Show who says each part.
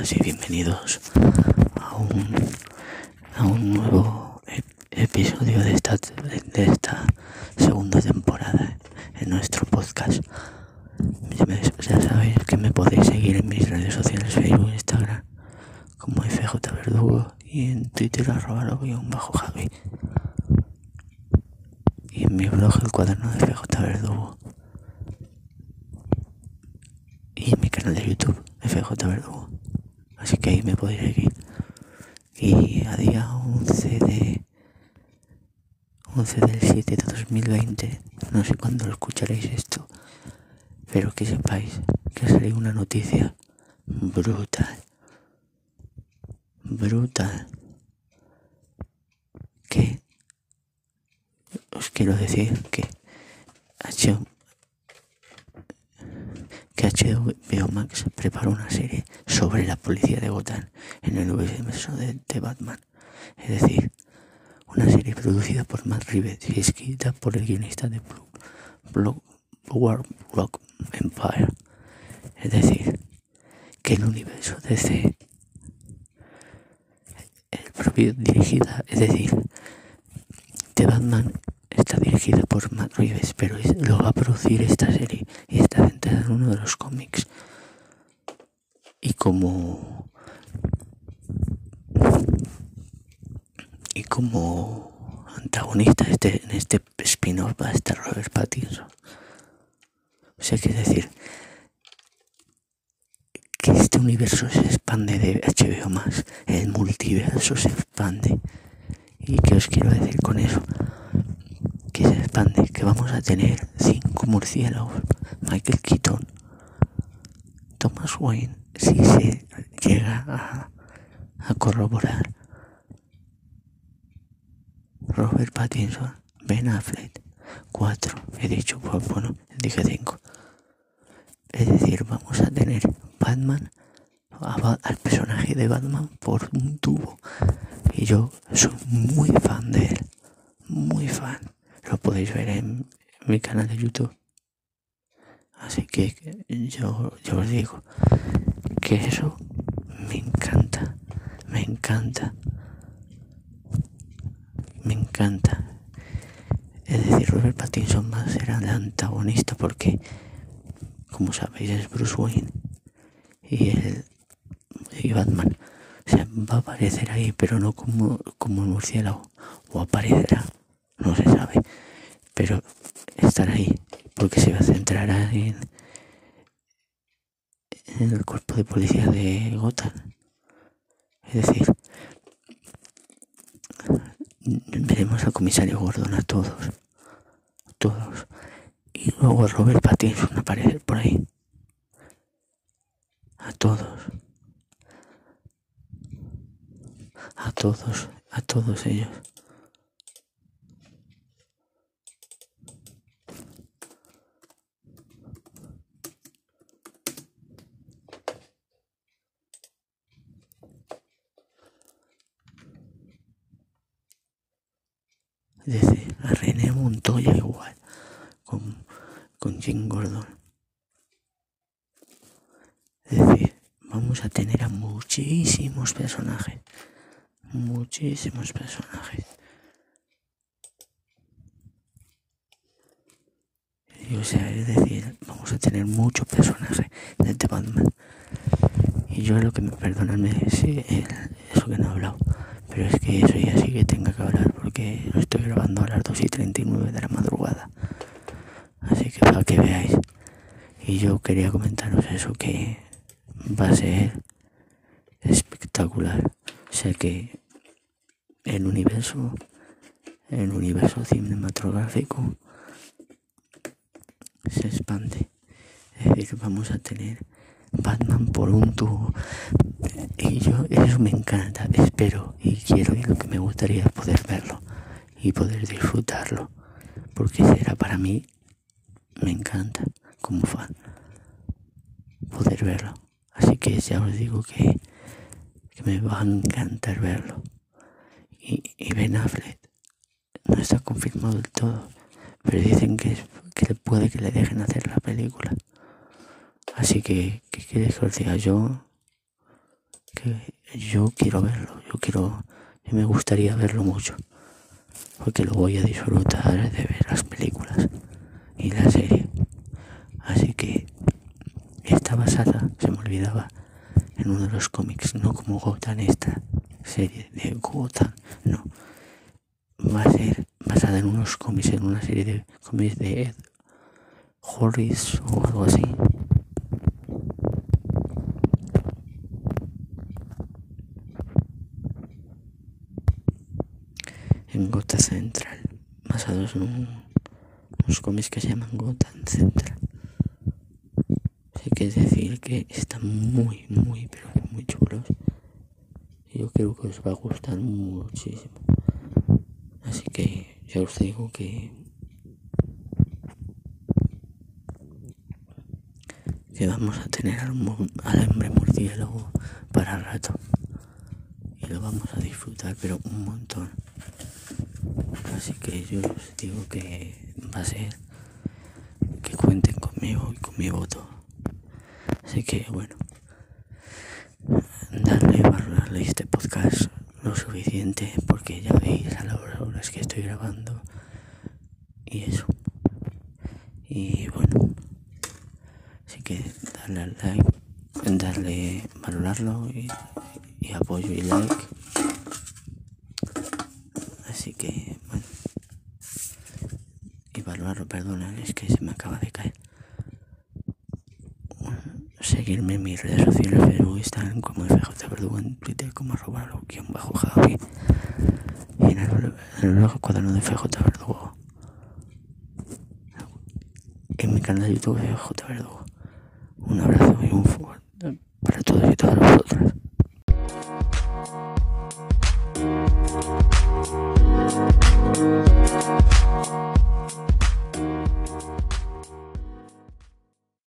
Speaker 1: y bienvenidos a un, a un nuevo episodio de esta, de esta segunda temporada en nuestro podcast. Ya sabéis que me podéis seguir en mis redes sociales, Facebook, Instagram, como FJ Verdugo y en Twitter arroba lo bajo Javi. Y en mi blog el cuaderno de FJ Verdugo. Y en mi canal de YouTube, FJ Verdugo. Así que ahí me podéis seguir. Y a día 11 de 11 del 7 de 2020, no sé cuándo lo escucharéis esto, pero que sepáis que ha salido una noticia brutal. Brutal. Que os quiero decir que hecho que HBO Max preparó una serie sobre la policía de Gotham en el universo de, de, Batman. Es decir, una serie producida por Matt Reeves y escrita por el guionista de Blue, Rock Empire. Es decir, que el universo DC, el propio dirigida, es decir, de Batman está dirigida por Matt Reeves, pero lo va a producir esta serie uno de los cómics. Y como y como antagonista este, en este spin-off va a estar Robert Pattinson. O sea, que decir que este universo se expande de HBO más, el multiverso se expande. ¿Y qué os quiero decir con eso? Que vamos a tener cinco murciélagos, Michael Keaton, Thomas Wayne, si se llega a, a corroborar, Robert Pattinson, Ben Affleck, cuatro, he dicho, pues bueno, dije cinco. Es decir, vamos a tener Batman, al personaje de Batman por un tubo. Y yo soy muy fan de él. Muy fan. Podéis ver en mi canal de YouTube. Así que yo, yo os digo que eso me encanta. Me encanta. Me encanta. Es decir, Robert Pattinson va a ser el antagonista porque, como sabéis, es Bruce Wayne y, el, y Batman. O sea, va a aparecer ahí, pero no como, como el murciélago. O aparecerá, no se sabe. Pero estará ahí, porque se va a centrar en, en el cuerpo de policía de Gotham. Es decir, veremos al comisario Gordon a todos. Todos. Y luego a Robert Pattinson aparecer por ahí. A todos. A todos, a todos ellos. Desde a René Montoya igual, con, con Jim Gordon. Es decir, vamos a tener a muchísimos personajes. Muchísimos personajes. Y, o sea, es decir, vamos a tener muchos personajes de este Batman. Y yo lo que me perdonadme es eso que no he hablado. Pero es que eso ya sí que tenga que hablar lo estoy grabando a las 2 y 39 de la madrugada. Así que para que veáis. Y yo quería comentaros eso que va a ser espectacular. Sea que el universo, el universo cinematográfico se expande. Es decir, vamos a tener Batman por un tubo. Y yo, eso me encanta, espero y quiero y lo que me gustaría poder verlo y poder disfrutarlo. Porque será para mí, me encanta como fan poder verlo. Así que ya os digo que, me va a encantar verlo. Y, y Ben Affleck no está confirmado del todo, pero dicen que, que puede que le dejen hacer la película. Así que, ¿qué quieres que os diga? Yo que yo quiero verlo, yo quiero, me gustaría verlo mucho, porque lo voy a disfrutar de ver las películas y la serie. Así que está basada, se me olvidaba, en uno de los cómics, no como Gotham esta serie de Gotham, no. Va a ser basada en unos cómics, en una serie de cómics de Ed Horris o algo así. En Gotham Central, basados en unos cómics que se llaman Gotham Central. Así que decir que están muy, muy, pero muy chulos. Yo creo que os va a gustar muchísimo. Así que ya os digo que que vamos a tener al, hambre murciélago para rato y lo vamos a disfrutar pero un montón así que yo os digo que va a ser que cuenten conmigo y con mi voto así que bueno darle valorarle este podcast lo suficiente porque ya veis a las horas que estoy grabando y eso. Y bueno así que darle al like darle valorarlo y apoyo y like así que bueno y valorarlo perdona es que se me acaba de caer seguirme en mis redes sociales Facebook están como FJ Verdugo en Twitter como arroba bajo Javi. Y en el, el cuaderno de FJ Verdugo. En mi canal de YouTube FJ Verdugo. Un abrazo y un fuerte para todos y todas